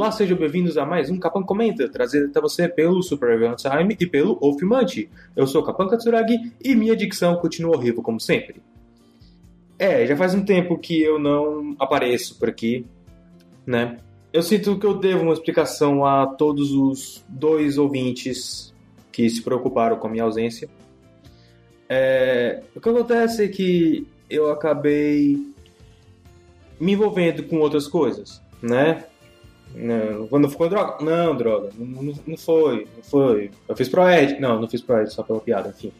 Olá, sejam bem-vindos a mais um Capan Comenta, trazido até você pelo Super Time e pelo Ofimante. Eu sou Capan Katsuragi e minha dicção continua horrível como sempre. É, já faz um tempo que eu não apareço por aqui, né? Eu sinto que eu devo uma explicação a todos os dois ouvintes que se preocuparam com a minha ausência. É, o que acontece é que eu acabei me envolvendo com outras coisas, né? Não, quando ficou droga? Não, droga. Não, não, foi, não foi. Eu fiz Proed. Não, não fiz Proed, só pela piada, enfim.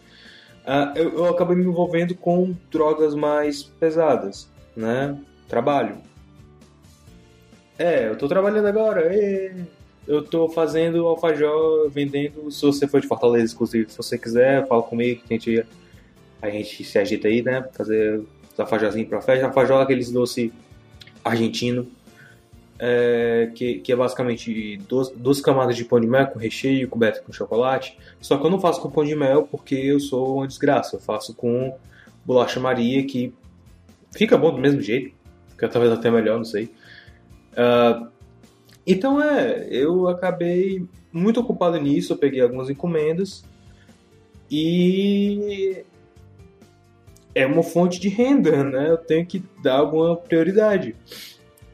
Uh, eu, eu, acabei me envolvendo com drogas mais pesadas, né? Trabalho. É, eu tô trabalhando agora. E eu tô fazendo alfajor, vendendo. Se você for de Fortaleza, inclusive, se você quiser, fala comigo que a gente, a gente se agita aí, né? Fazer os alfajorzinhos pra festa. Alfajor é aqueles doce argentino é, que, que, é basicamente duas, duas camadas de pão de mel com recheio coberto com chocolate. Só que eu não faço com pão de mel porque eu sou uma desgraça. Eu faço com bolacha Maria, que fica bom do mesmo jeito, que talvez até melhor, não sei. Uh, então é, eu acabei muito ocupado nisso, eu peguei algumas encomendas e é uma fonte de renda, né? Eu tenho que dar alguma prioridade.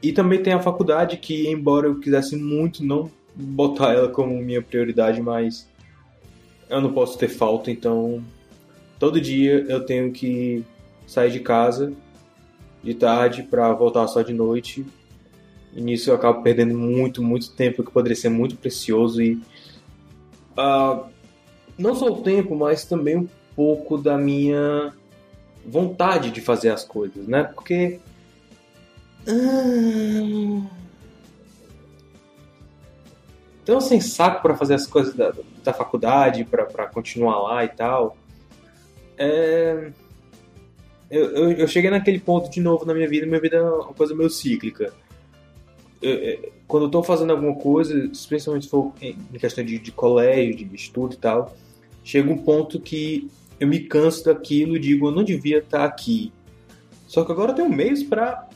E também tem a faculdade que, embora eu quisesse muito não botar ela como minha prioridade, mas eu não posso ter falta, então todo dia eu tenho que sair de casa de tarde para voltar só de noite. E nisso eu acabo perdendo muito, muito tempo que poderia ser muito precioso e uh, não só o tempo, mas também um pouco da minha vontade de fazer as coisas, né? Porque então, sem saco para fazer as coisas da, da faculdade, para continuar lá e tal. É... Eu, eu, eu, cheguei naquele ponto de novo na minha vida, minha vida é uma coisa meio cíclica. Eu, quando eu tô fazendo alguma coisa, especialmente se for em questão de, de colégio, de estudo e tal, chega um ponto que eu me canso daquilo e digo, eu não devia estar aqui. Só que agora eu tenho meios para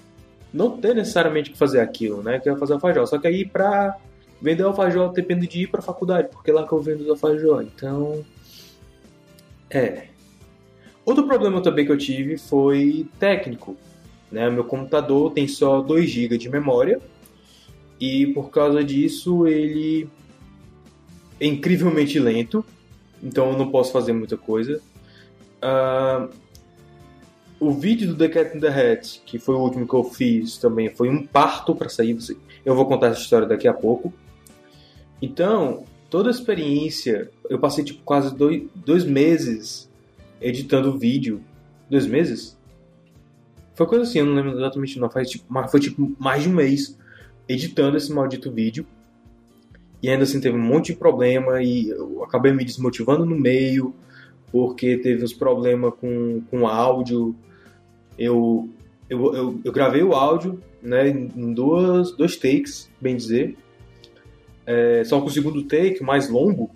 não ter necessariamente que fazer aquilo, né? Que é fazer alfajor. Só que aí pra vender alfajor depende de ir pra faculdade, porque lá que eu vendo alfajor. Então. É. Outro problema também que eu tive foi técnico. Né? Meu computador tem só 2 GB de memória e por causa disso ele é incrivelmente lento, então eu não posso fazer muita coisa. Uh, o vídeo do The Cat in the Hat, que foi o último que eu fiz também, foi um parto para sair. Eu vou contar essa história daqui a pouco. Então, toda a experiência, eu passei tipo quase dois, dois meses editando o vídeo. Dois meses? Foi coisa assim, eu não lembro exatamente não, faz, tipo, foi tipo mais de um mês editando esse maldito vídeo. E ainda assim teve um monte de problema e eu acabei me desmotivando no meio, porque teve uns problemas com, com áudio eu, eu, eu, eu gravei o áudio né, em duas, dois takes, bem dizer. É, só que o segundo take, mais longo,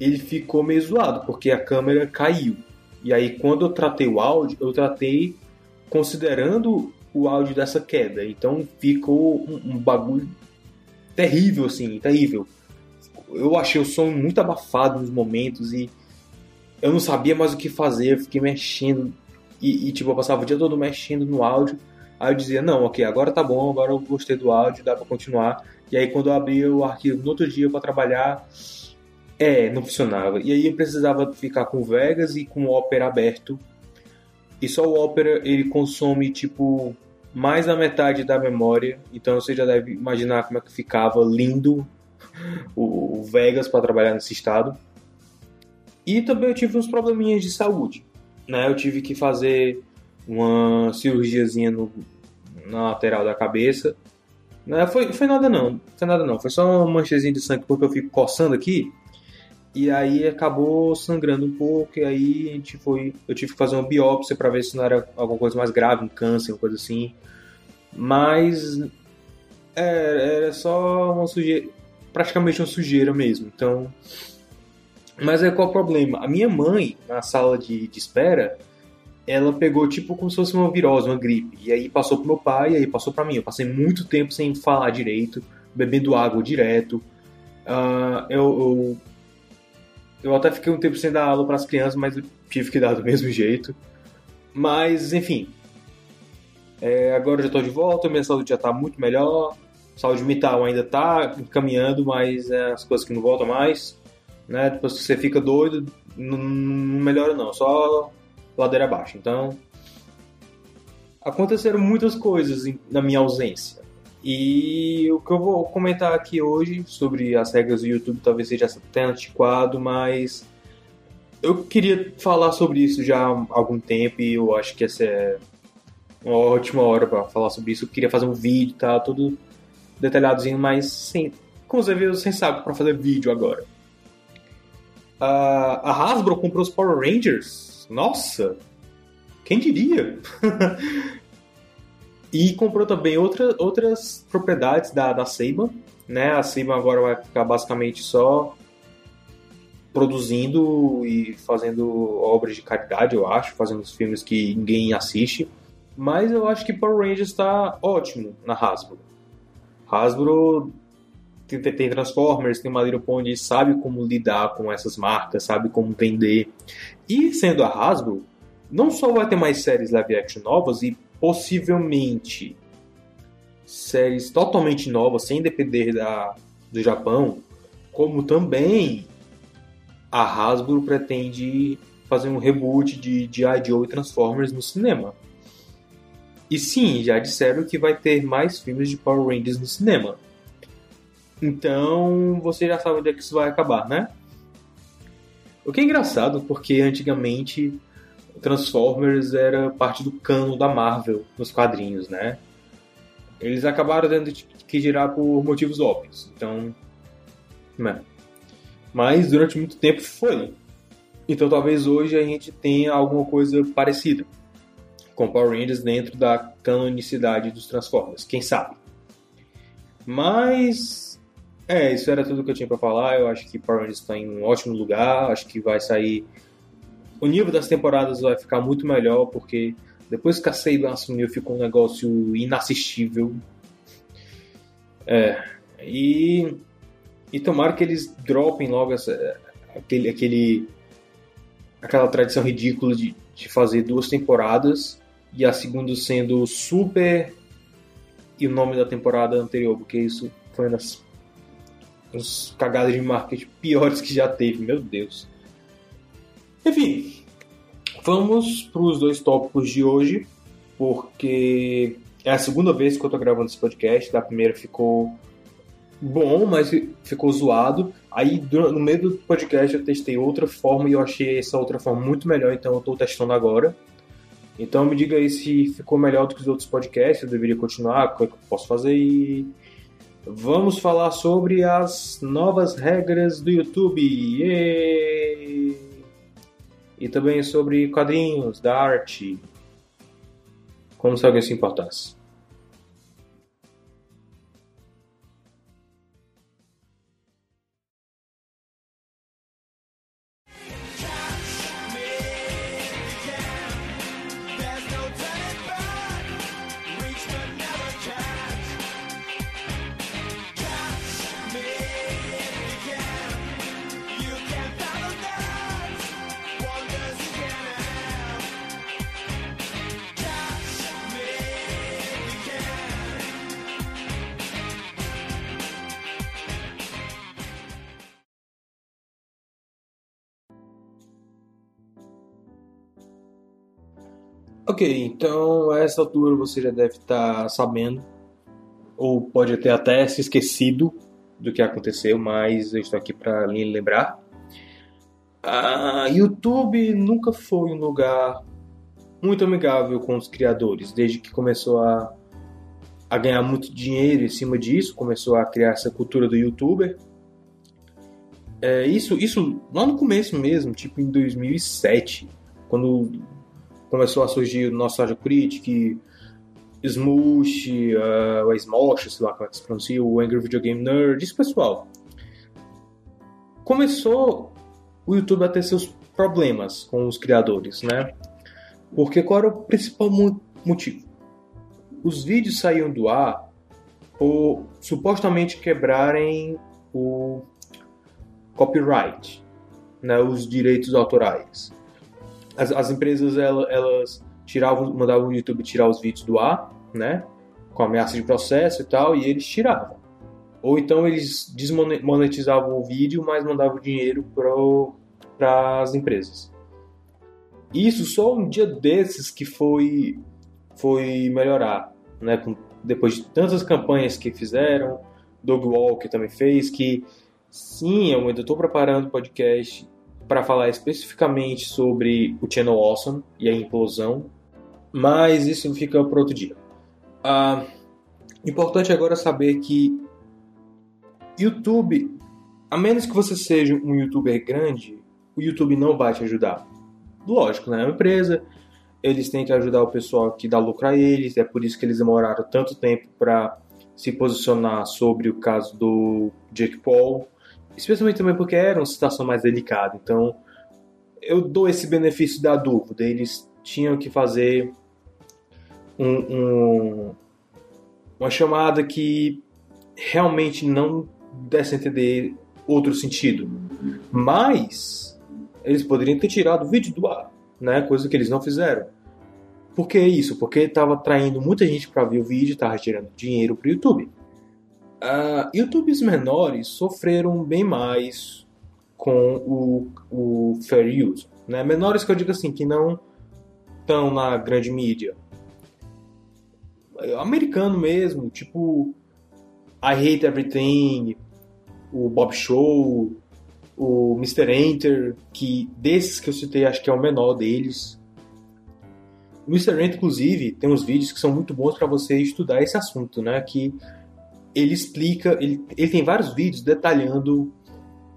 ele ficou meio zoado, porque a câmera caiu. E aí, quando eu tratei o áudio, eu tratei considerando o áudio dessa queda. Então, ficou um, um bagulho terrível, assim, terrível. Eu achei o som muito abafado nos momentos e eu não sabia mais o que fazer. Eu fiquei mexendo e, e, tipo, eu passava o dia todo mexendo no áudio. Aí eu dizia, não, ok, agora tá bom, agora eu gostei do áudio, dá pra continuar. E aí quando eu abria o arquivo no outro dia para trabalhar, é, não funcionava. E aí eu precisava ficar com Vegas e com o Opera aberto. E só o Opera ele consome tipo mais da metade da memória. Então você já deve imaginar como é que ficava lindo o, o Vegas para trabalhar nesse estado. E também eu tive uns probleminhas de saúde né, eu tive que fazer uma cirurgiazinha no, na lateral da cabeça Não foi, foi nada não, foi nada não. Foi só uma manchezinha de sangue porque eu fico coçando aqui. E aí acabou sangrando um pouco, e aí a gente foi. Eu tive que fazer uma biópsia para ver se não era alguma coisa mais grave, um câncer, uma coisa assim. Mas era, era só uma sujeira. Praticamente uma sujeira mesmo. Então. Mas é qual o problema? A minha mãe, na sala de, de espera, ela pegou tipo como se fosse uma virose, uma gripe. E aí passou pro meu pai, e aí passou para mim. Eu passei muito tempo sem falar direito, bebendo água direto. Uh, eu, eu eu até fiquei um tempo sem dar aula para as crianças, mas tive que dar do mesmo jeito. Mas, enfim. É, agora eu já estou de volta, minha saúde já está muito melhor. Saúde mental ainda está caminhando, mas é as coisas que não voltam mais. Né? Depois que você fica doido, não, não melhora não, só ladeira abaixo. Então, aconteceram muitas coisas na minha ausência. E o que eu vou comentar aqui hoje sobre as regras do YouTube talvez seja até antiquado, mas eu queria falar sobre isso já há algum tempo e eu acho que essa é uma ótima hora para falar sobre isso. Eu queria fazer um vídeo, tá? Tudo detalhadozinho, mas sem, como você sem saco para fazer vídeo agora. A Hasbro comprou os Power Rangers. Nossa! Quem diria? E comprou também outra, outras propriedades da, da Seiba. Né? A Seiba agora vai ficar basicamente só produzindo e fazendo obras de caridade, eu acho, fazendo os filmes que ninguém assiste. Mas eu acho que Power Rangers está ótimo na Hasbro. Hasbro tem, tem Transformers, tem uma Little sabe como lidar com essas marcas, sabe como vender. E sendo a Hasbro, não só vai ter mais séries live action novas e possivelmente séries totalmente novas, sem depender da, do Japão, como também a Hasbro pretende fazer um reboot de G.I. Joe e Transformers no cinema. E sim, já disseram que vai ter mais filmes de Power Rangers no cinema. Então, você já sabe onde é que isso vai acabar, né? O que é engraçado, porque antigamente Transformers era parte do cano da Marvel nos quadrinhos, né? Eles acabaram tendo que girar por motivos óbvios. Então, né? Mas durante muito tempo foi. Então talvez hoje a gente tenha alguma coisa parecida com Power Rangers dentro da canonicidade dos Transformers, quem sabe. Mas é, isso era tudo que eu tinha para falar. Eu acho que Power Rangers está em um ótimo lugar, acho que vai sair o nível das temporadas vai ficar muito melhor, porque depois que a Saban assumiu, ficou um negócio inassistível. É, e, e tomara que eles dropem logo essa, aquele, aquele, aquela tradição ridícula de, de fazer duas temporadas e a segunda sendo super e o nome da temporada anterior, porque isso foi uma das cagadas de marketing piores que já teve, meu Deus. Enfim, vamos para os dois tópicos de hoje, porque é a segunda vez que eu estou gravando esse podcast. Da primeira ficou bom, mas ficou zoado. Aí no meio do podcast eu testei outra forma e eu achei essa outra forma muito melhor, então eu estou testando agora. Então me diga aí se ficou melhor do que os outros podcasts, eu deveria continuar, o que eu posso fazer e vamos falar sobre as novas regras do YouTube. Yay! e também sobre quadrinhos, da arte, como se alguém se importasse. Ok, então a essa altura você já deve estar tá sabendo, ou pode ter até se esquecido do que aconteceu, mas eu estou aqui para lhe lembrar. YouTube nunca foi um lugar muito amigável com os criadores, desde que começou a a ganhar muito dinheiro em cima disso, começou a criar essa cultura do youtuber. É, isso, isso lá no começo mesmo, tipo em 2007, quando começou a surgir o Nostalgia Critic, Smoosh, uh, o Smosh, sei lá como é que se pronuncia, o Angry Video Game Nerd, esse pessoal. Começou o YouTube a ter seus problemas com os criadores, né? Porque qual era o principal motivo? Os vídeos saíam do ar por supostamente quebrarem o copyright, né, os direitos autorais. As, as empresas elas, elas tiravam, mandavam o YouTube tirar os vídeos do ar, né, com ameaça de processo e tal, e eles tiravam. Ou então eles desmonetizavam o vídeo, mas mandavam dinheiro para as empresas. Isso só um dia desses que foi foi melhorar, né? depois de tantas campanhas que fizeram, Dog Walk também fez, que sim, eu ainda estou preparando podcast para falar especificamente sobre o Channel Awesome e a implosão, mas isso fica para outro dia. Ah, importante agora saber que YouTube, a menos que você seja um youtuber grande, o YouTube não vai te ajudar. Lógico, né? É uma empresa, eles têm que ajudar o pessoal que dá lucro a eles, é por isso que eles demoraram tanto tempo para se posicionar sobre o caso do Jake Paul, especialmente também porque era uma situação mais delicada. Então, eu dou esse benefício da dúvida. Eles tinham que fazer um, um, uma chamada que realmente não desse a entender outro sentido. Mas eles poderiam ter tirado o vídeo do ar, né? Coisa que eles não fizeram. Por que isso? Porque estava atraindo muita gente para ver o vídeo, estava tirando dinheiro para o YouTube. Uh, YouTubes menores sofreram bem mais com o, o fair use. Né? Menores que eu digo assim, que não estão na grande mídia. Americano mesmo, tipo I Hate Everything, o Bob Show, o Mr. Enter, que desses que eu citei, acho que é o menor deles. O Mr. Enter, inclusive, tem uns vídeos que são muito bons para você estudar esse assunto, né? Que ele explica, ele, ele tem vários vídeos detalhando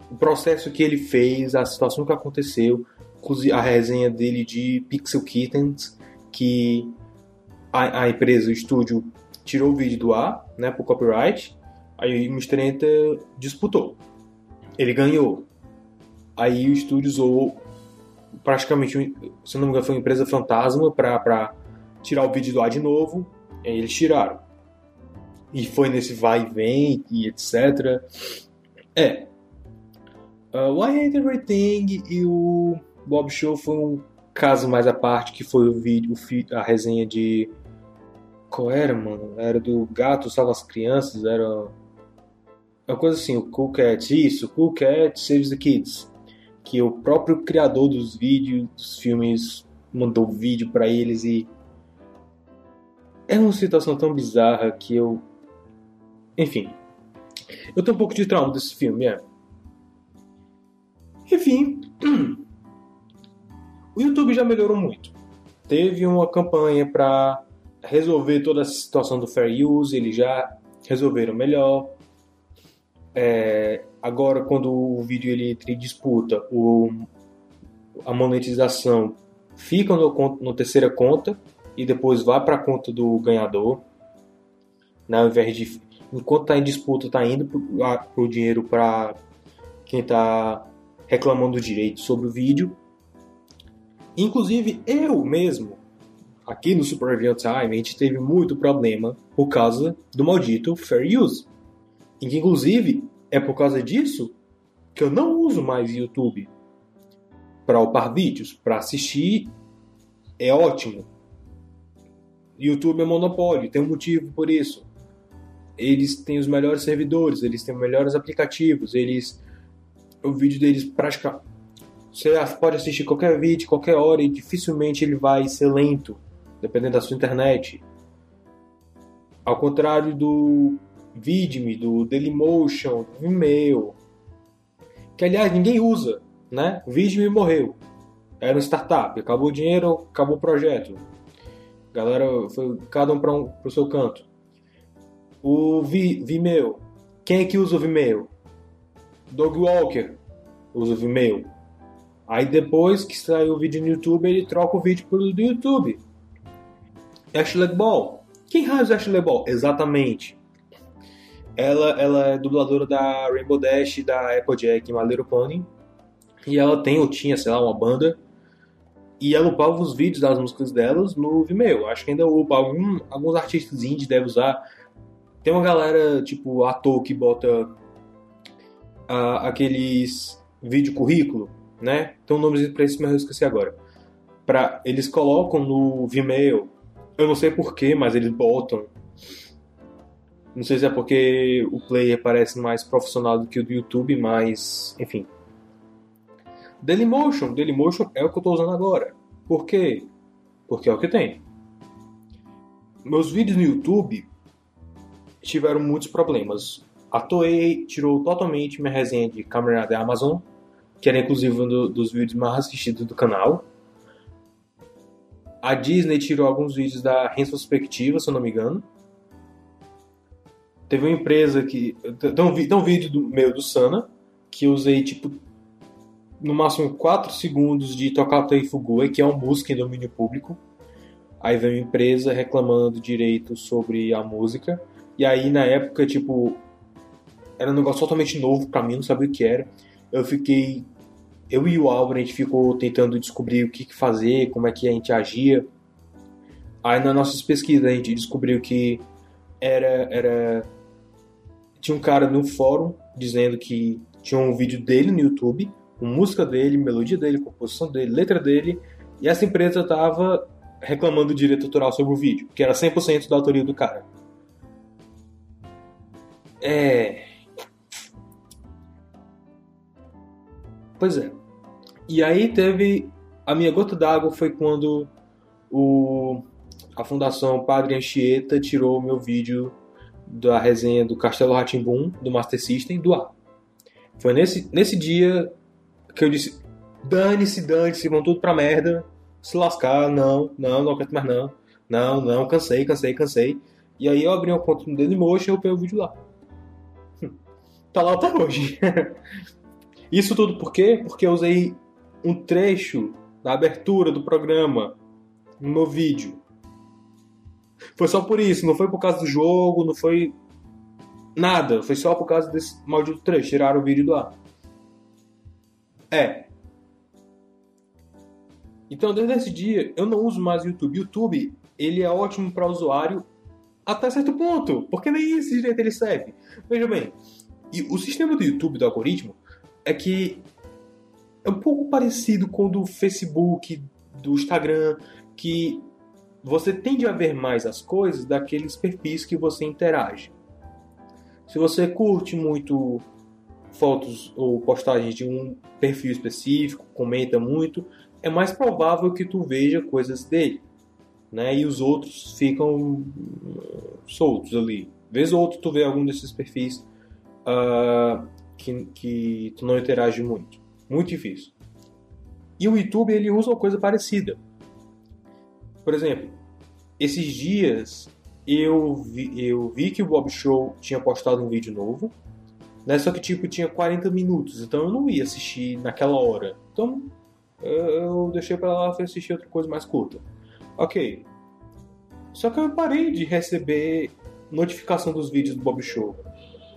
o processo que ele fez, a situação que aconteceu, a resenha dele de Pixel Kittens, que a, a empresa, o estúdio, tirou o vídeo do ar, né, por copyright, aí o. Enter disputou. Ele ganhou. Aí o estúdio usou praticamente, se não me engano, foi uma empresa fantasma para tirar o vídeo do ar de novo. E eles tiraram. E foi nesse vai e vem e etc. É. Uh, Why Hate Everything e o Bob Show foi um caso mais à parte, que foi o vídeo, a resenha de. Qual era, mano? Era do Gato Salva as Crianças, era. Uma coisa assim, o Cool Cat, isso, Cool Cat Saves the Kids que o próprio criador dos vídeos, dos filmes, mandou vídeo para eles e é uma situação tão bizarra que eu, enfim, eu tenho um pouco de trauma desse filme, é. Enfim, o YouTube já melhorou muito. Teve uma campanha para resolver toda essa situação do fair use, eles já resolveram melhor. É, agora, quando o vídeo ele em disputa, o, a monetização fica no, no terceira conta e depois vai para a conta do ganhador, né, ao invés de enquanto está em disputa está indo para o dinheiro para quem está reclamando direito sobre o vídeo. Inclusive eu mesmo aqui no Super Review Time a gente teve muito problema por causa do maldito fair use. Em que, inclusive, é por causa disso que eu não uso mais YouTube para upar vídeos. Para assistir é ótimo. YouTube é monopólio, tem um motivo por isso. Eles têm os melhores servidores, eles têm os melhores aplicativos, eles. O vídeo deles praticamente. Você pode assistir qualquer vídeo, qualquer hora, e dificilmente ele vai ser lento, dependendo da sua internet. Ao contrário do Vidme, do Dailymotion, do Vimeo, que aliás ninguém usa, né? O Vidme morreu. Era uma startup, acabou o dinheiro, acabou o projeto. galera foi cada um para um, o seu canto. O Vi, Vimeo. Quem é que usa o Vimeo? Dog Walker usa o Vimeo. Aí depois que sai o vídeo no YouTube, ele troca o vídeo pro do YouTube. Ashley Ball. Quem raios é Ashley Ball? Exatamente. Ela, ela é dubladora da Rainbow Dash, da Applejack e My Little Pony. E ela tem, ou tinha, sei lá, uma banda. E ela upava os vídeos das músicas delas no Vimeo. Acho que ainda upa. Algum, alguns artistas indie devem usar. Tem uma galera, tipo, ator que bota aqueles vídeo currículo, né? Tem um nome pra isso, mas eu esqueci agora. Pra, eles colocam no Vimeo. Eu não sei porquê, mas eles botam. Não sei se é porque o player parece mais profissional do que o do YouTube, mas enfim. Dailymotion, Dailymotion é o que eu estou usando agora. Por quê? Porque é o que tem. Meus vídeos no YouTube tiveram muitos problemas. A Toei tirou totalmente minha resenha de Camarada da Amazon, que era inclusive um do, dos vídeos mais assistidos do canal. A Disney tirou alguns vídeos da retrospectiva, se eu não me engano. Teve uma empresa que. Tem um, tem um vídeo do, meu do Sana, que eu usei tipo no máximo 4 segundos de Tokatei Fugui, que é uma música em domínio público. Aí vem uma empresa reclamando direito sobre a música. E aí, na época, tipo, era um negócio totalmente novo para mim, não sabia o que era. Eu fiquei. Eu e o Álvaro, a gente ficou tentando descobrir o que fazer, como é que a gente agia. Aí, nas nossas pesquisas, a gente descobriu que era. era tinha um cara no fórum dizendo que tinha um vídeo dele no YouTube, com música dele, melodia dele, composição dele, letra dele, e essa empresa tava reclamando direito autoral sobre o vídeo, que era 100% da autoria do cara. É. Pois é. E aí teve. A minha gota d'água foi quando o, a Fundação Padre Anchieta tirou o meu vídeo da resenha do Castelo Ratimbum do Master System do ar. Foi nesse, nesse dia que eu disse: dane-se, dane-se, vão tudo pra merda, se lascar, não, não, não aguento mais não, não, não, cansei, cansei, cansei. E aí eu abri uma conta no Dailymotion e eu peguei o vídeo lá. Tá lá até hoje. Isso tudo por quê? Porque eu usei um trecho da abertura do programa no vídeo. Foi só por isso, não foi por causa do jogo, não foi nada, foi só por causa desse maldito trecho, tiraram o vídeo do ar. É. Então, desde esse dia, eu não uso mais o YouTube. YouTube, ele é ótimo para usuário até certo ponto, porque nem esse direito ele serve. Veja bem, e o sistema do YouTube, do algoritmo, é que é um pouco parecido com o do Facebook, do Instagram, que você tende a ver mais as coisas daqueles perfis que você interage. Se você curte muito fotos ou postagens de um perfil específico, comenta muito, é mais provável que tu veja coisas dele, né? E os outros ficam soltos ali. Vez ou outro tu vê algum desses perfis uh, que, que tu não interage muito. Muito difícil. E o YouTube ele usa uma coisa parecida. Por exemplo, esses dias eu vi, eu vi que o Bob Show tinha postado um vídeo novo né? Só que tipo tinha 40 minutos, então eu não ia assistir naquela hora. Então eu deixei para lá e assistir outra coisa mais curta. Ok. Só que eu parei de receber notificação dos vídeos do Bob Show.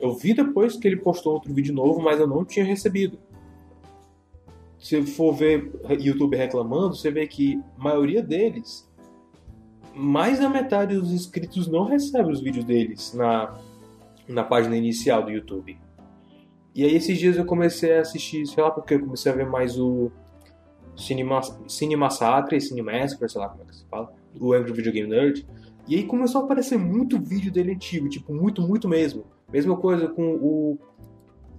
Eu vi depois que ele postou outro vídeo novo, mas eu não tinha recebido. Se for ver YouTube reclamando, você vê que a maioria deles, mais da metade dos inscritos não recebe os vídeos deles na, na página inicial do YouTube. E aí esses dias eu comecei a assistir, sei lá porque eu comecei a ver mais o Cinema, Cine Massacre, Cine sei lá como é que se fala, o Angry Video Game Nerd. E aí começou a aparecer muito vídeo dele antigo, tipo, muito, muito mesmo. Mesma coisa com o,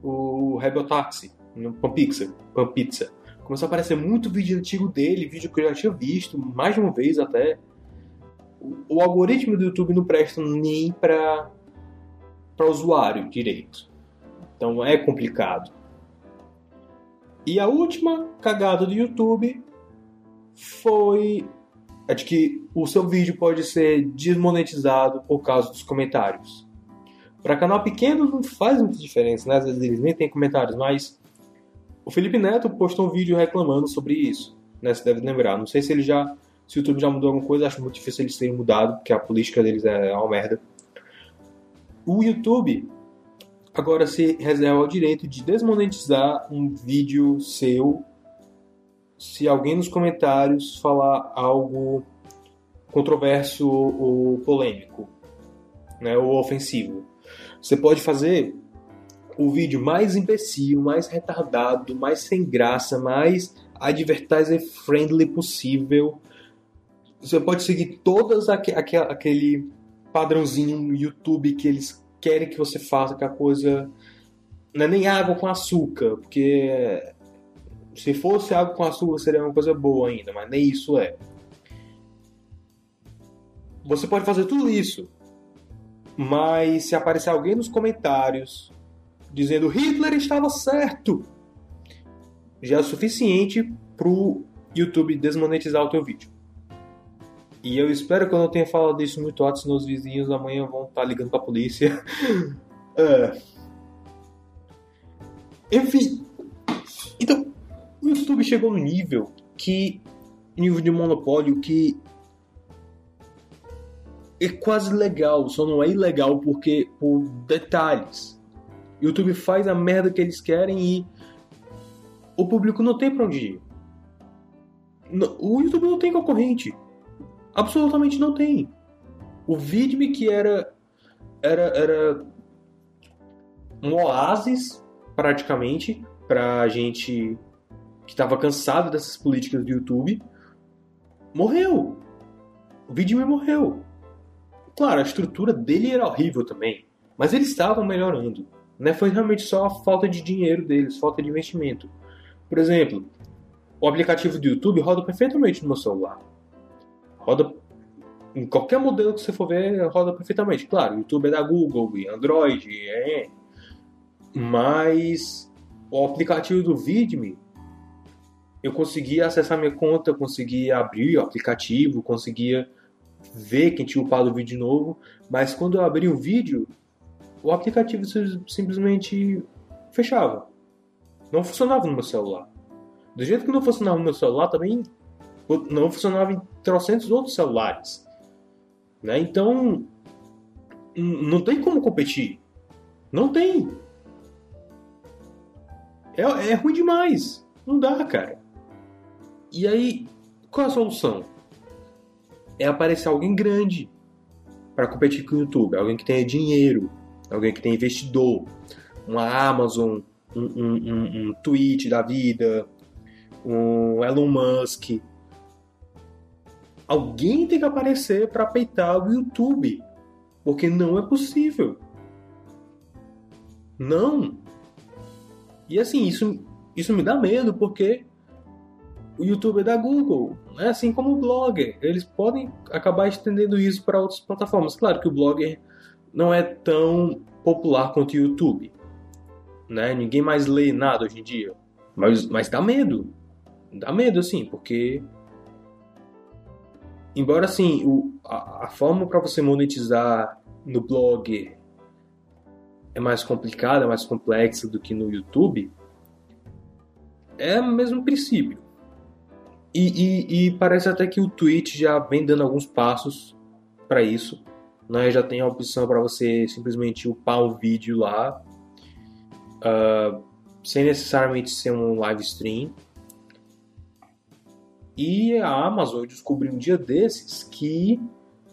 o Rebel Taxi, no Pampizza, Pampizza. Começou a aparecer muito vídeo antigo dele, vídeo que eu já tinha visto, mais de uma vez até. O, o algoritmo do YouTube não presta nem para para usuário direito. Então é complicado. E a última cagada do YouTube foi a de que o seu vídeo pode ser desmonetizado por causa dos comentários. Para canal pequeno não faz muita diferença, né? Às vezes eles nem têm comentários, mas o Felipe Neto postou um vídeo reclamando sobre isso, né? Você deve lembrar. Não sei se ele já. Se o YouTube já mudou alguma coisa, acho muito difícil eles terem mudado, porque a política deles é uma merda. O YouTube agora se reserva o direito de desmonetizar um vídeo seu se alguém nos comentários falar algo controverso ou polêmico, né, ou ofensivo. Você pode fazer o vídeo mais imbecil, mais retardado, mais sem graça, mais advertiser friendly possível. Você pode seguir todas aqu aqu aquele padrãozinho no YouTube que eles querem que você faça, que a coisa não é nem água com açúcar, porque se fosse água com açúcar seria uma coisa boa ainda, mas nem isso é. Você pode fazer tudo isso, mas se aparecer alguém nos comentários dizendo Hitler estava certo, já é suficiente pro YouTube desmonetizar o teu vídeo. E eu espero que eu não tenha falado isso muito alto, senão os vizinhos amanhã vão estar tá ligando pra polícia. é. Enfim. Então, o YouTube chegou no nível que. nível de monopólio que. É quase legal, só não é ilegal porque por detalhes. YouTube faz a merda que eles querem e o público não tem pra onde ir. O YouTube não tem concorrente. Absolutamente não tem. O Vidme que era era era um oásis praticamente pra gente que estava cansado dessas políticas do YouTube, morreu. O Vidme morreu. Claro, a estrutura dele era horrível também, mas eles estavam melhorando. Né? Foi realmente só a falta de dinheiro deles, falta de investimento. Por exemplo, o aplicativo do YouTube roda perfeitamente no meu celular. Roda em qualquer modelo que você for ver, roda perfeitamente. Claro, o YouTube é da Google e Android, é. Mas o aplicativo do Vidme eu conseguia acessar minha conta, conseguia abrir o aplicativo, conseguia ver quem tinha upado o vídeo novo, mas quando eu abri o vídeo, o aplicativo simplesmente fechava. Não funcionava no meu celular. Do jeito que não funcionava no meu celular, também não funcionava em trocentos outros celulares. Né? Então, não tem como competir. Não tem. É, é ruim demais. Não dá, cara. E aí, qual é a solução? É aparecer alguém grande para competir com o YouTube, alguém que tenha dinheiro, alguém que tenha investidor, uma Amazon, um, um, um, um da vida, um Elon Musk. Alguém tem que aparecer para peitar o YouTube, porque não é possível. Não. E assim, isso, isso me dá medo, porque o YouTube é da Google, né? assim como o Blogger. Eles podem acabar estendendo isso para outras plataformas. Claro que o Blogger não é tão popular quanto o YouTube. Né? Ninguém mais lê nada hoje em dia. Mas, mas dá medo. Dá medo, assim, porque. Embora, assim, o, a, a forma para você monetizar no blog é mais complicada, é mais complexa do que no YouTube, é o mesmo princípio. E, e, e, parece até que o Twitch já vem dando alguns passos para isso. Né? Já tem a opção para você simplesmente upar o vídeo lá, uh, sem necessariamente ser um live stream. E a Amazon descobriu um dia desses que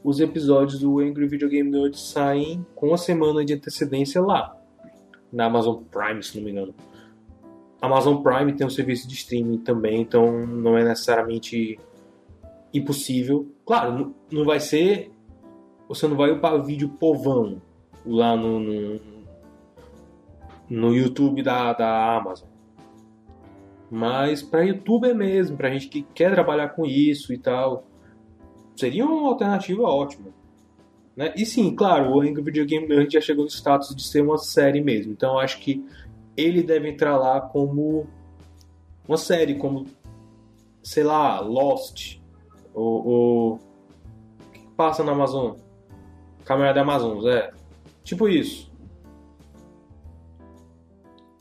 os episódios do Angry Video Game Nerd saem com uma semana de antecedência lá, na Amazon Prime, se não me engano. Amazon Prime tem um serviço de streaming também, então não é necessariamente impossível. Claro, não vai ser. Você não vai upar vídeo povão lá no, no, no YouTube da, da Amazon. Mas para youtuber mesmo, para gente que quer trabalhar com isso e tal, seria uma alternativa ótima. Né? E sim, claro, o Angry Video Game Nerd já chegou no status de ser uma série mesmo. Então acho que ele deve entrar lá como uma série, como, sei lá, Lost, ou, ou o que passa na Amazon? Câmera da Amazon, é. Tipo isso.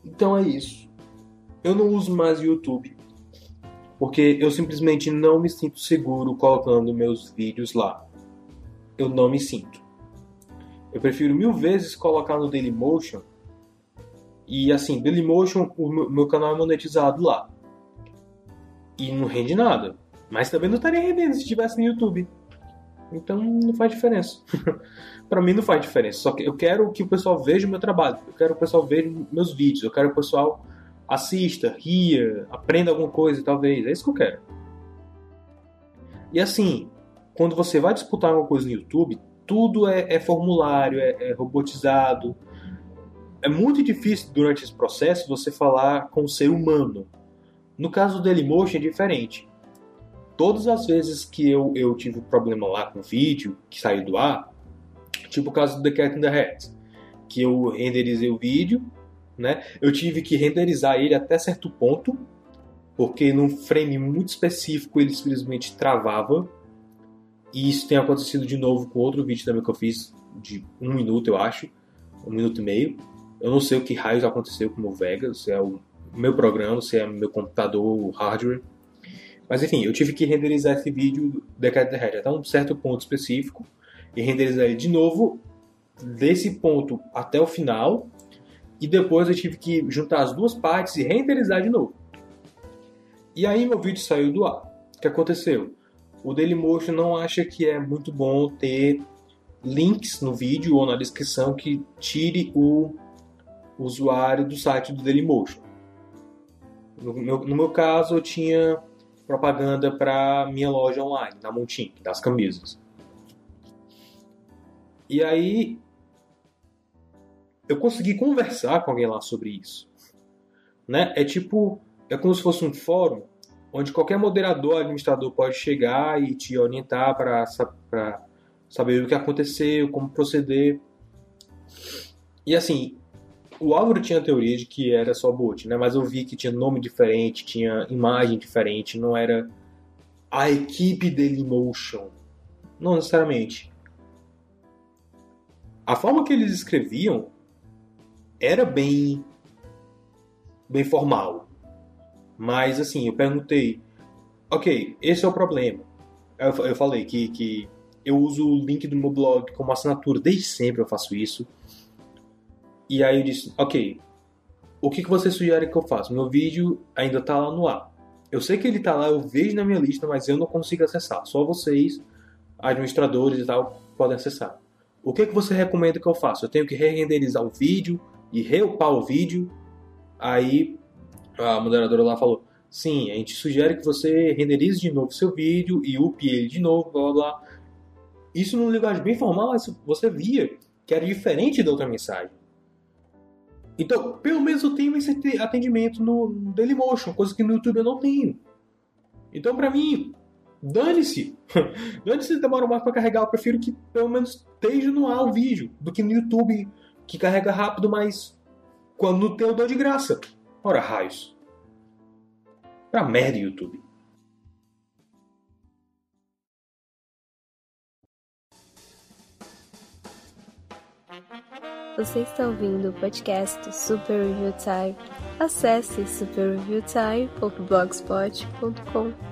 Então é isso. Eu não uso mais o YouTube porque eu simplesmente não me sinto seguro colocando meus vídeos lá. Eu não me sinto. Eu prefiro mil vezes colocar no Dailymotion. E assim, Dailymotion, o meu, canal é monetizado lá. E não rende nada. Mas também não estaria rendendo se estivesse no YouTube. Então não faz diferença. para mim não faz diferença. Só que eu quero que o pessoal veja o meu trabalho. Eu quero que o pessoal veja meus vídeos. Eu quero que o pessoal assista, ria, aprenda alguma coisa, talvez. É isso que eu quero. E assim, quando você vai disputar alguma coisa no YouTube, tudo é, é formulário, é, é, robotizado. É muito difícil durante esse processo você falar com o ser humano. No caso do Dailymotion é diferente. Todas as vezes que eu, eu tive problema lá com o vídeo que saiu do ar, tipo o caso do The Cat in the Hat, que eu renderizei o vídeo, né? Eu tive que renderizar ele até certo ponto, porque num frame muito específico ele simplesmente travava. E isso tem acontecido de novo com outro vídeo também que eu fiz de um minuto, eu acho, um minuto e meio. Eu não sei o que raios aconteceu com o Vega, se é o meu programa, se é meu computador, hardware. Mas enfim, eu tive que renderizar esse vídeo da Cat Head até um certo ponto específico e renderizar ele de novo desse ponto até o final e depois eu tive que juntar as duas partes e renderizar de novo. E aí meu vídeo saiu do ar. O que aconteceu? O Dailymotion não acha que é muito bom ter links no vídeo ou na descrição que tire o usuário do site do Dailymotion. No meu, no meu caso, eu tinha propaganda para minha loja online, na Montin, das camisas. E aí eu consegui conversar com alguém lá sobre isso. Né? É tipo, é como se fosse um fórum onde qualquer moderador, administrador pode chegar e te orientar para saber o que aconteceu, como proceder. E assim, o Álvaro tinha a teoria de que era só bot, né? Mas eu vi que tinha nome diferente, tinha imagem diferente, não era a equipe Dailymotion. Não necessariamente. A forma que eles escreviam era bem bem formal. Mas assim, eu perguntei, ok, esse é o problema. Eu, eu falei que, que eu uso o link do meu blog como assinatura, desde sempre eu faço isso. E aí eu disse, ok, o que, que você sugere que eu faça? Meu vídeo ainda está lá no ar. Eu sei que ele está lá, eu vejo na minha lista, mas eu não consigo acessar. Só vocês, administradores e tal, podem acessar. O que, que você recomenda que eu faça? Eu tenho que re-renderizar o vídeo, e reupar o vídeo, aí a moderadora lá falou: sim, a gente sugere que você renderize de novo seu vídeo e upe ele de novo, blá blá blá. Isso numa linguagem bem formal, você via que era diferente da outra mensagem. Então, pelo menos eu tenho esse atendimento no Dailymotion, coisa que no YouTube eu não tenho. Então, pra mim, dane-se. dane-se demora mais pra carregar. Eu prefiro que pelo menos esteja no ar o vídeo do que no YouTube que carrega rápido, mas quando não tem eu dou de graça. Ora, raios. Pra merda, YouTube. Você está ouvindo o podcast Super Review Time. Acesse superreviewtime.blogspot.com.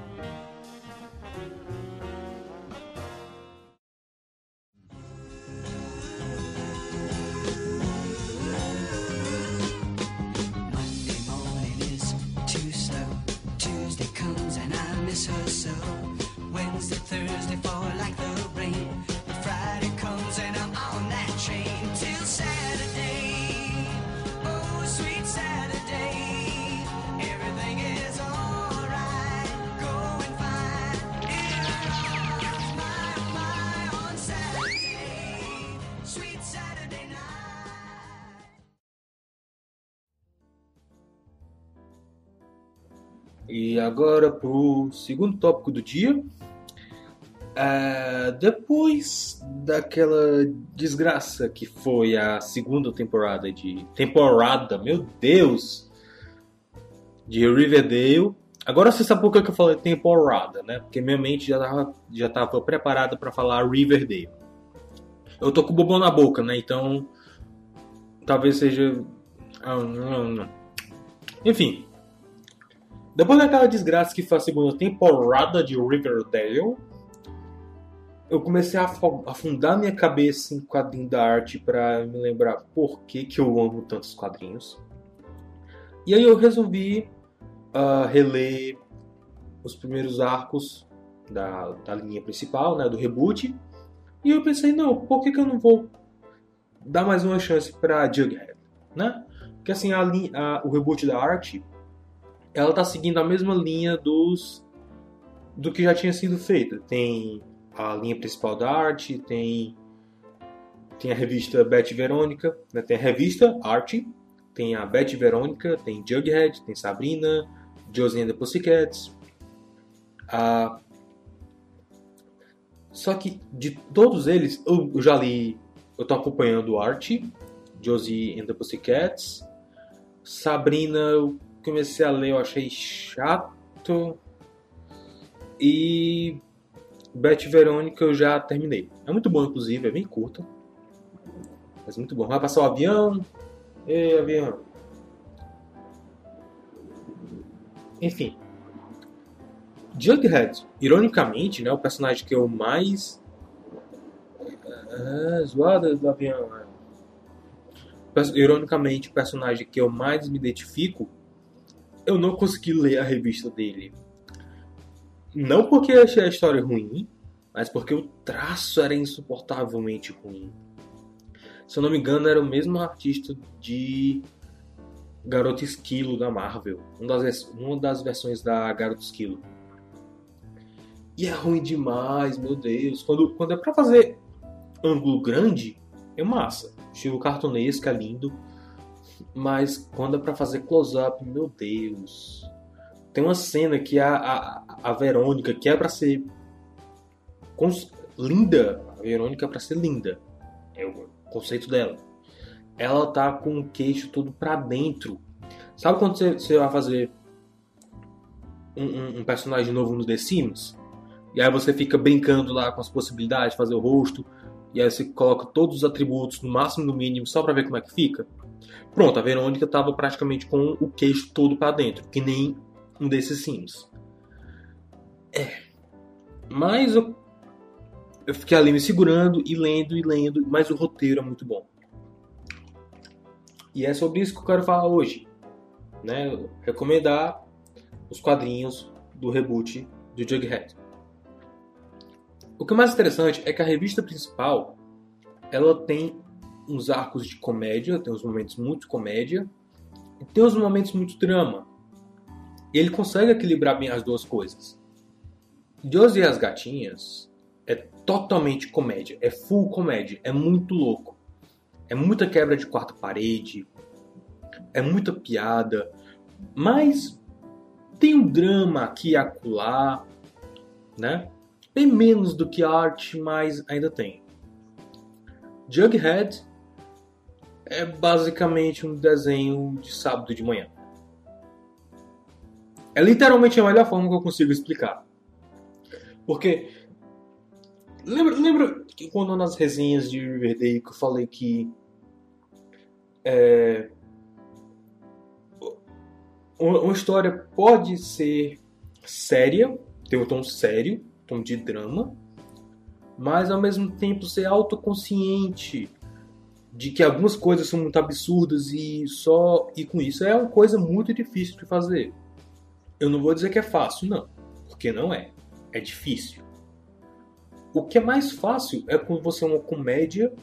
E agora para o segundo tópico do dia. Uh, depois daquela desgraça que foi a segunda temporada de. Temporada, meu Deus! De Riverdale. Agora você sabe por que eu falei temporada, né? Porque minha mente já estava já tava preparada para falar Riverdale. Eu tô com o bobão na boca, né? Então. Talvez seja. Ah. Enfim. Depois daquela desgraça que foi a segunda temporada de Riverdale, eu comecei a afundar minha cabeça em quadrinho da arte para me lembrar por que, que eu amo tantos quadrinhos. E aí eu resolvi uh, reler os primeiros arcos da, da linha principal, né, do reboot. E eu pensei, não, por que, que eu não vou dar mais uma chance para Jughead, né? Porque assim, a, a, o reboot da arte, ela tá seguindo a mesma linha dos do que já tinha sido feito. Tem a linha principal da arte, tem tem a revista Betty Verônica, né? tem a revista Arte, tem a Betty Verônica, tem Jughead, tem Sabrina, Josie and the Pussycats. Ah, só que de todos eles, eu, eu já li, eu tô acompanhando Arte, Josie and the Pussycats, Sabrina eu comecei a ler, eu achei chato. E Beth Verônica eu já terminei. É muito bom, inclusive, é bem curto. Mas muito bom. Vai passar o avião. Ei, avião. Enfim. Jughead, ironicamente, né, o personagem que eu mais. Ah, zoada do avião. Né? Ironicamente, o personagem que eu mais me identifico, eu não consegui ler a revista dele não porque eu achei a história ruim, mas porque o traço era insuportavelmente ruim. Se eu não me engano, era o mesmo artista de Garoto Esquilo da Marvel. Uma das, uma das versões da Garoto Esquilo. E é ruim demais, meu Deus. Quando, quando é pra fazer ângulo grande, é massa. Estilo cartunesco, é lindo. Mas quando é pra fazer close-up, meu Deus. Tem uma cena que a, a, a Verônica, que é para ser linda, a Verônica é pra ser linda. É o conceito dela. Ela tá com o queixo todo pra dentro. Sabe quando você, você vai fazer um, um, um, personagem novo no The Sims? E aí você fica brincando lá com as possibilidades de fazer o rosto. E aí você coloca todos os atributos no máximo e no mínimo só pra ver como é que fica. Pronto, a Verônica tava praticamente com o queixo todo para dentro, que nem um desses Sims. É. Mas eu, eu fiquei ali me segurando e lendo e lendo, mas o roteiro é muito bom. E é sobre isso que eu quero falar hoje. Né? Recomendar os quadrinhos do reboot do Jughead. O que é mais interessante é que a revista principal ela tem uns arcos de comédia, tem uns momentos muito comédia e tem uns momentos muito drama. E ele consegue equilibrar bem as duas coisas. Josie e as Gatinhas é totalmente comédia, é full comédia, é muito louco. É muita quebra de quarta parede, é muita piada, mas tem um drama aqui e acolá, né? Bem menos do que arte, mas ainda tem. Jughead é basicamente um desenho de sábado de manhã. É literalmente a melhor forma que eu consigo explicar. Porque. Lembra, lembra que quando nas resenhas de Riverdale que eu falei que. É, uma história pode ser séria, ter um tom sério, tom de drama, mas ao mesmo tempo ser autoconsciente de que algumas coisas são muito absurdas e só e com isso é uma coisa muito difícil de fazer. Eu não vou dizer que é fácil, não, porque não é. É difícil. O que é mais fácil é quando você é uma comédia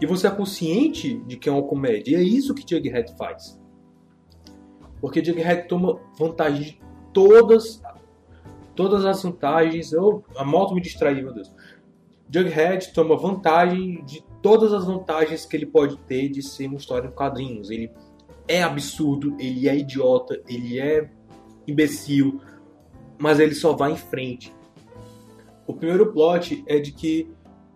e você é consciente de que é uma comédia. E é isso que Jughead faz. Porque Jughead toma vantagem de todas todas as vantagens. Eu, a moto me distraiu, meu Deus. Jughead toma vantagem de todas as vantagens que ele pode ter de ser uma história em quadrinhos. Ele é absurdo, ele é idiota, ele é imbecil, mas ele só vai em frente. O primeiro plot é de que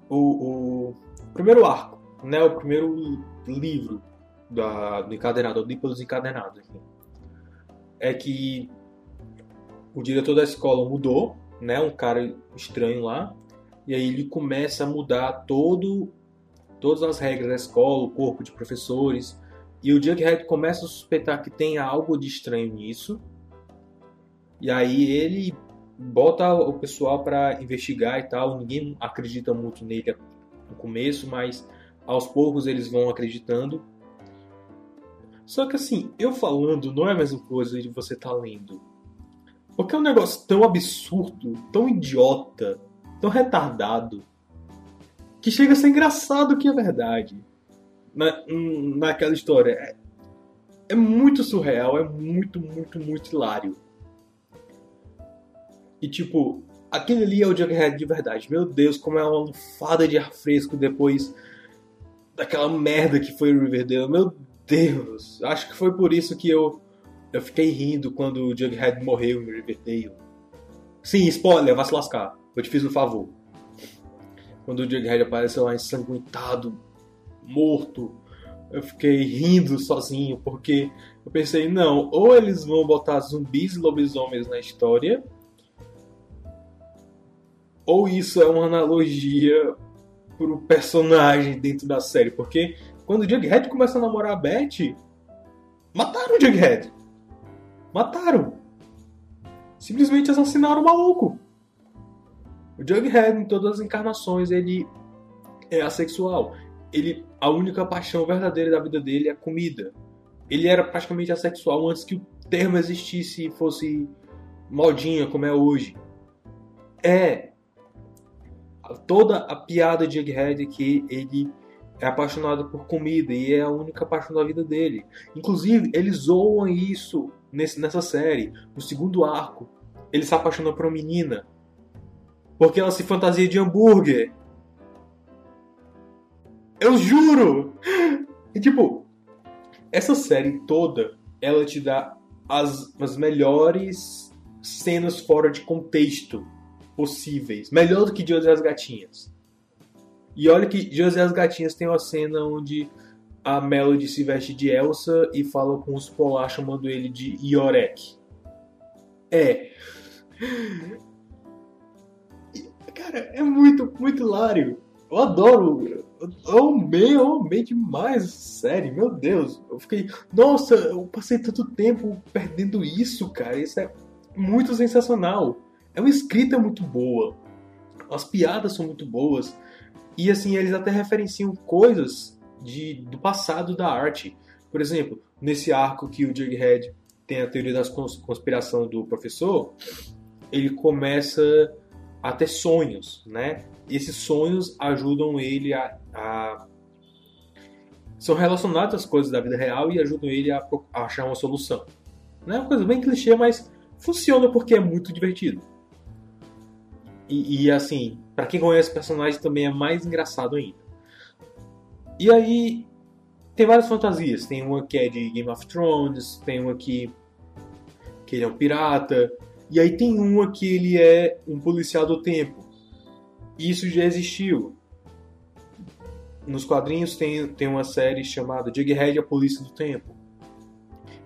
o, o primeiro arco, né, o primeiro livro da, do encadernado, o Dípolos Encadenados, aqui, é que o diretor da escola mudou, né, um cara estranho lá, e aí ele começa a mudar todo, todas as regras da escola, o corpo de professores, E o Jughead começa a suspeitar que tem algo de estranho nisso. E aí ele bota o pessoal para investigar e tal. Ninguém acredita muito nele no começo, mas aos poucos eles vão acreditando. Só que assim, eu falando não é a mesma coisa de você tá lendo. Porque é um negócio tão absurdo, tão idiota, tão retardado, que chega a ser engraçado que é verdade. Na, naquela história. É, é muito surreal, é muito, muito, muito hilário. E tipo, aquele ali é o Jughead de verdade. Meu Deus, como é uma lufada de ar fresco depois daquela merda que foi o Riverdale. Meu Deus, acho que foi por isso que eu eu fiquei rindo quando o Jughead morreu em Riverdale. Sim, spoiler, vai se lascar. Eu te fiz um favor. Quando o Jughead apareceu lá ensanguentado, morto, eu fiquei rindo sozinho, porque eu pensei, não, ou eles vão botar zumbis e lobisomens na história, ou isso é uma analogia pro personagem dentro da série, porque quando o Jughead começa a namorar a Beth, mataram o Jughead. Mataram. Simplesmente assassinaram o maluco. O Jughead, em todas as encarnações, ele é assexual. Ele, a única paixão verdadeira da vida dele é comida. Ele era praticamente assexual antes que o termo existisse e fosse modinha como é hoje. É. Toda a piada de Jughead é que ele é apaixonado por comida e é a única paixão da vida dele. Inclusive, eles zoam isso nesse, nessa série. No segundo arco, ele se apaixona por uma menina porque ela se fantasia de hambúrguer. Eu juro! E tipo, essa série toda, ela te dá as, as melhores cenas fora de contexto possíveis. Melhor do que José as Gatinhas. E olha que José as Gatinhas tem uma cena onde a Melody se veste de Elsa e fala com os Polar chamando ele de Iorek. É. Cara, é muito, muito hilário. Eu adoro. Eu amei, eu amei demais série. Meu Deus. Eu fiquei. Nossa, eu passei tanto tempo perdendo isso, cara. Isso é muito sensacional. É uma escrita muito boa. As piadas são muito boas. E assim, eles até referenciam coisas de, do passado da arte. Por exemplo, nesse arco que o Jughead tem a teoria da conspiração do professor, ele começa a ter sonhos, né? E esses sonhos ajudam ele a, a, são relacionados às coisas da vida real e ajudam ele a, a achar uma solução. Não é uma coisa bem clichê, mas funciona porque é muito divertido. E, e assim, para quem conhece o personagem também é mais engraçado ainda. E aí tem várias fantasias. Tem uma que é de Game of Thrones, tem uma que, que ele é um pirata. E aí tem uma que ele é um policial do tempo. Isso já existiu. Nos quadrinhos tem, tem uma série chamada Jughead a Polícia do Tempo.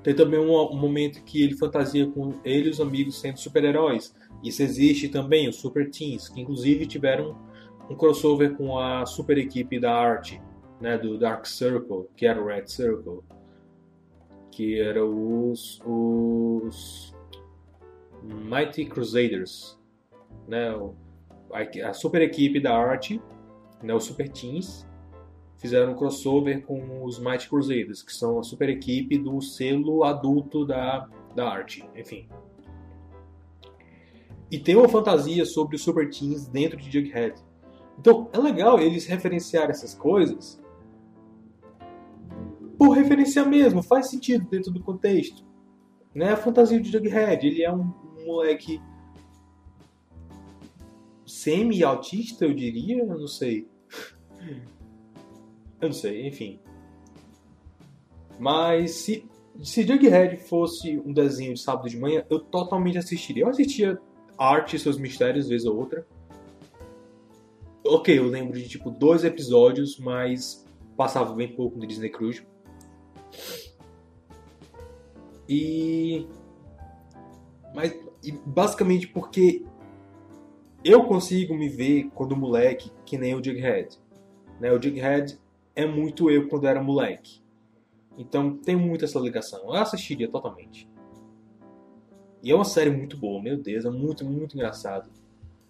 Tem também um, um momento que ele fantasia com ele e os amigos sendo super-heróis. Isso existe também, os Super Teams, que inclusive tiveram um crossover com a super equipe da arte, né, do Dark Circle, que era o Red Circle, que era os, os Mighty Crusaders, né, a, a super equipe da arte, né, os Super Teams, fizeram um crossover com os Mighty Crusaders, que são a super equipe do selo adulto da, da arte, enfim. E tem uma fantasia sobre os Super Teens dentro de Jughead. Então é legal eles referenciar essas coisas por referenciar mesmo, faz sentido dentro do contexto. Né? A fantasia de Jughead, ele é um, um moleque semi-autista, eu diria, eu não sei. eu não sei, enfim. Mas se, se Jughead fosse um desenho de sábado de manhã, eu totalmente assistiria. Eu assistia arte e seus mistérios, vez ou outra. Ok, eu lembro de tipo dois episódios, mas passava bem pouco no Disney Cruise. E. Mas e basicamente porque eu consigo me ver quando moleque que nem o Jughead. Né? O Jughead é muito eu quando era moleque. Então tem muito essa ligação. Eu assistiria totalmente. E é uma série muito boa, meu Deus, é muito, muito engraçado.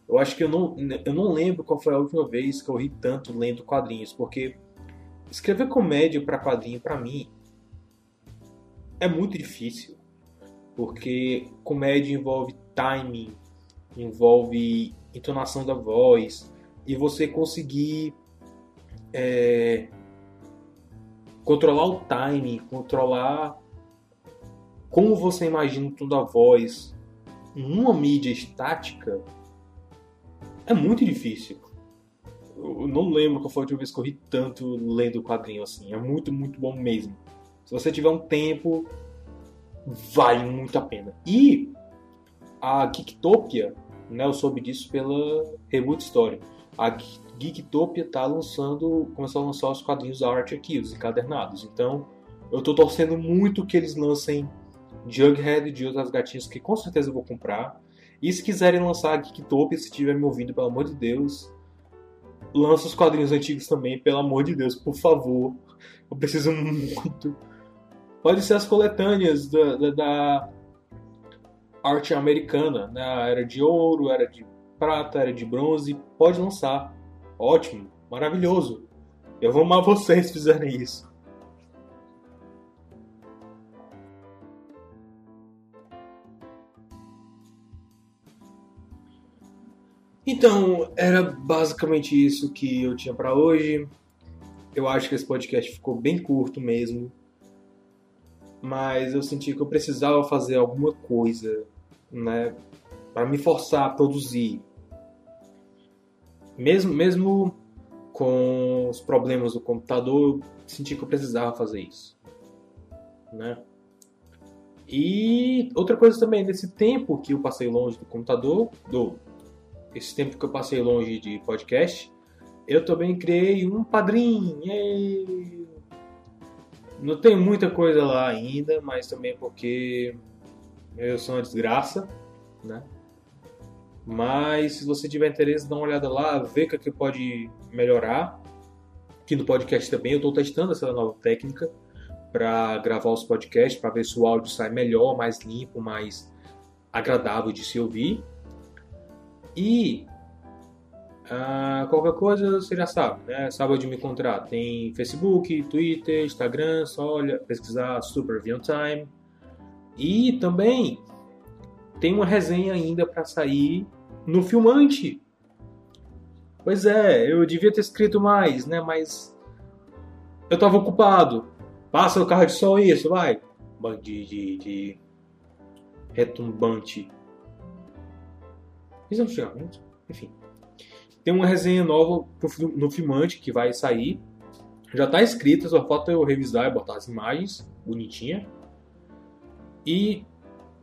Eu acho que eu não, eu não lembro qual foi a última vez que eu ri tanto lendo quadrinhos, porque escrever comédia para quadrinho, para mim, é muito difícil. Porque comédia envolve timing, envolve entonação da voz, e você conseguir é, controlar o timing, controlar como você imagina toda a voz numa mídia estática é muito difícil. Eu não lembro qual foi a última vez que eu ri tanto lendo o quadrinho assim. É muito, muito bom mesmo. Se você tiver um tempo, vale muito a pena. E a Geektopia, né, eu soube disso pela Reboot Story. A Geektopia está lançando, começou a lançar os quadrinhos da Art Archives, encadernados. Então, eu estou torcendo muito que eles lancem Jughead de outras gatinhas que com certeza eu vou comprar. E se quiserem lançar a Geektopia, se estiver me ouvindo, pelo amor de Deus, lança os quadrinhos antigos também, pelo amor de Deus, por favor. Eu preciso muito. Pode ser as coletâneas da, da, da arte americana, né? Era de ouro, era de prata, era de bronze. Pode lançar. Ótimo, maravilhoso. Eu vou amar vocês se fizerem isso. Então, era basicamente isso que eu tinha para hoje. Eu acho que esse podcast ficou bem curto mesmo. Mas eu senti que eu precisava fazer alguma coisa, né, para me forçar a produzir. Mesmo mesmo com os problemas do computador, eu senti que eu precisava fazer isso, né? E outra coisa também, nesse tempo que eu passei longe do computador, do esse tempo que eu passei longe de podcast, eu também criei um padrinho. Não tem muita coisa lá ainda, mas também porque eu sou uma desgraça, né? Mas se você tiver interesse, dá uma olhada lá, vê o que, é que pode melhorar. Aqui no podcast também eu estou testando essa nova técnica para gravar os podcasts, para ver se o áudio sai melhor, mais limpo, mais agradável de se ouvir. E uh, qualquer coisa você já sabe, né? Sabe onde me encontrar. Tem Facebook, Twitter, Instagram, só olha, pesquisar Super Vion Time. E também tem uma resenha ainda para sair no Filmante. Pois é, eu devia ter escrito mais, né? Mas eu estava ocupado. Passa o carro de som isso, vai. De, de, de retumbante Fizemos xingamento, enfim. Tem uma resenha nova no Filmante que vai sair. Já está escrita, só falta eu revisar e botar as imagens bonitinha. E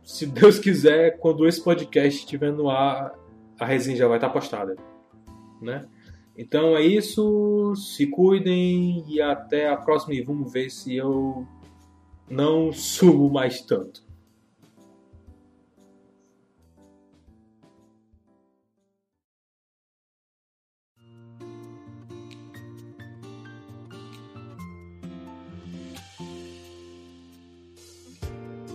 se Deus quiser, quando esse podcast estiver no ar, a resenha já vai estar tá postada, né? Então é isso, se cuidem e até a próxima e vamos ver se eu não subo mais tanto.